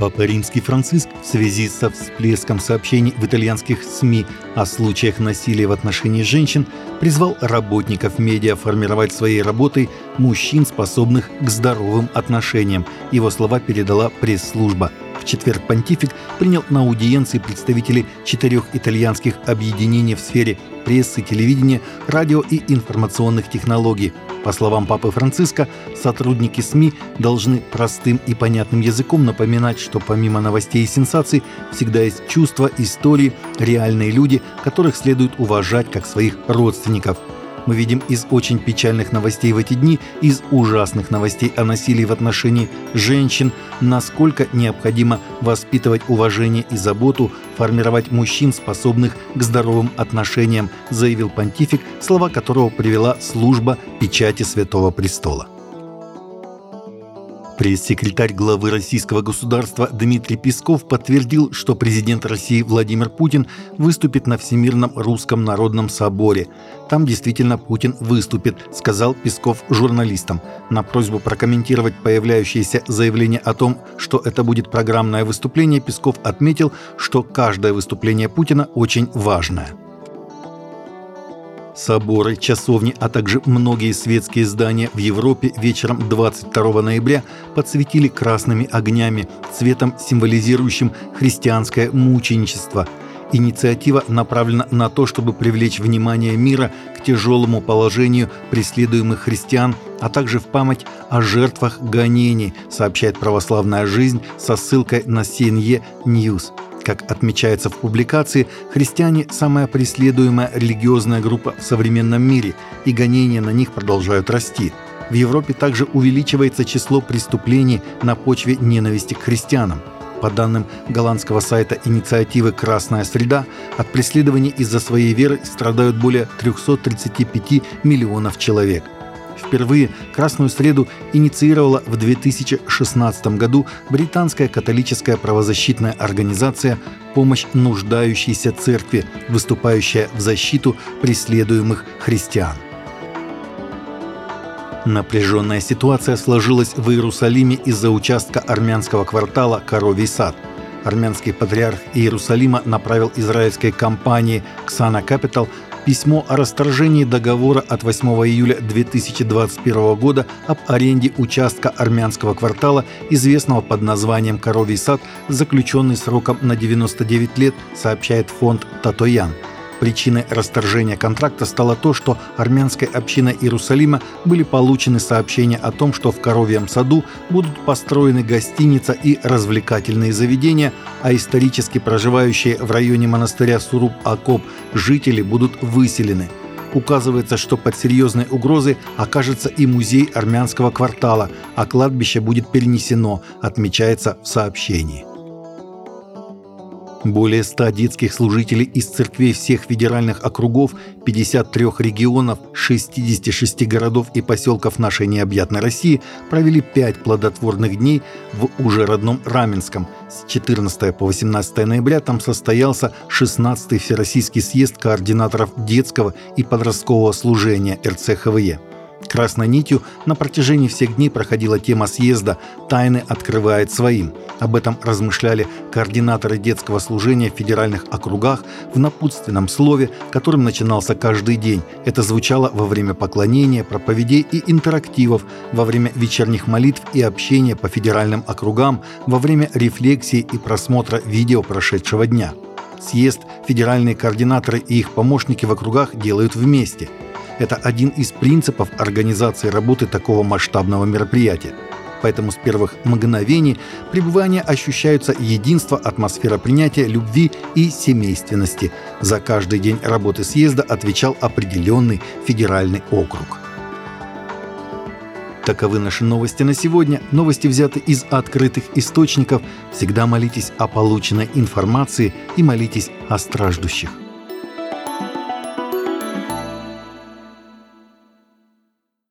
Папа Римский Франциск в связи со всплеском сообщений в итальянских СМИ о случаях насилия в отношении женщин призвал работников медиа формировать своей работой мужчин, способных к здоровым отношениям. Его слова передала пресс-служба. Четверг понтифик принял на аудиенции представителей четырех итальянских объединений в сфере прессы, телевидения, радио и информационных технологий – по словам Папы Франциска, сотрудники СМИ должны простым и понятным языком напоминать, что помимо новостей и сенсаций всегда есть чувства, истории, реальные люди, которых следует уважать как своих родственников – мы видим из очень печальных новостей в эти дни, из ужасных новостей о насилии в отношении женщин, насколько необходимо воспитывать уважение и заботу, формировать мужчин, способных к здоровым отношениям, заявил понтифик, слова которого привела служба печати Святого Престола. Пресс-секретарь главы российского государства Дмитрий Песков подтвердил, что президент России Владимир Путин выступит на Всемирном русском народном соборе. Там действительно Путин выступит, сказал Песков журналистам. На просьбу прокомментировать появляющееся заявление о том, что это будет программное выступление, Песков отметил, что каждое выступление Путина очень важное. Соборы, часовни, а также многие светские здания в Европе вечером 22 ноября подсветили красными огнями, цветом символизирующим христианское мученичество. Инициатива направлена на то, чтобы привлечь внимание мира к тяжелому положению преследуемых христиан, а также в память о жертвах гонений, сообщает православная жизнь со ссылкой на CNE News. Как отмечается в публикации, христиане – самая преследуемая религиозная группа в современном мире, и гонения на них продолжают расти. В Европе также увеличивается число преступлений на почве ненависти к христианам. По данным голландского сайта инициативы «Красная среда», от преследований из-за своей веры страдают более 335 миллионов человек – Впервые «Красную среду» инициировала в 2016 году британская католическая правозащитная организация «Помощь нуждающейся церкви», выступающая в защиту преследуемых христиан. Напряженная ситуация сложилась в Иерусалиме из-за участка армянского квартала «Коровий сад». Армянский патриарх Иерусалима направил израильской компании «Ксана Capital письмо о расторжении договора от 8 июля 2021 года об аренде участка армянского квартала, известного под названием «Коровий сад», заключенный сроком на 99 лет, сообщает фонд «Татоян». Причиной расторжения контракта стало то, что армянской общиной Иерусалима были получены сообщения о том, что в Коровьем саду будут построены гостиница и развлекательные заведения, а исторически проживающие в районе монастыря Суруп-Акоп жители будут выселены. Указывается, что под серьезной угрозой окажется и музей армянского квартала, а кладбище будет перенесено, отмечается в сообщении. Более 100 детских служителей из церквей всех федеральных округов, 53 регионов, 66 городов и поселков нашей необъятной России провели 5 плодотворных дней в уже родном Раменском. С 14 по 18 ноября там состоялся 16-й Всероссийский съезд координаторов детского и подросткового служения РЦХВЕ. Красной нитью на протяжении всех дней проходила тема съезда «Тайны открывает своим». Об этом размышляли координаторы детского служения в федеральных округах в напутственном слове, которым начинался каждый день. Это звучало во время поклонения, проповедей и интерактивов, во время вечерних молитв и общения по федеральным округам, во время рефлексии и просмотра видео прошедшего дня. Съезд федеральные координаторы и их помощники в округах делают вместе – это один из принципов организации работы такого масштабного мероприятия. Поэтому с первых мгновений пребывания ощущаются единство, атмосфера принятия, любви и семейственности. За каждый день работы съезда отвечал определенный федеральный округ. Таковы наши новости на сегодня. Новости взяты из открытых источников. Всегда молитесь о полученной информации и молитесь о страждущих.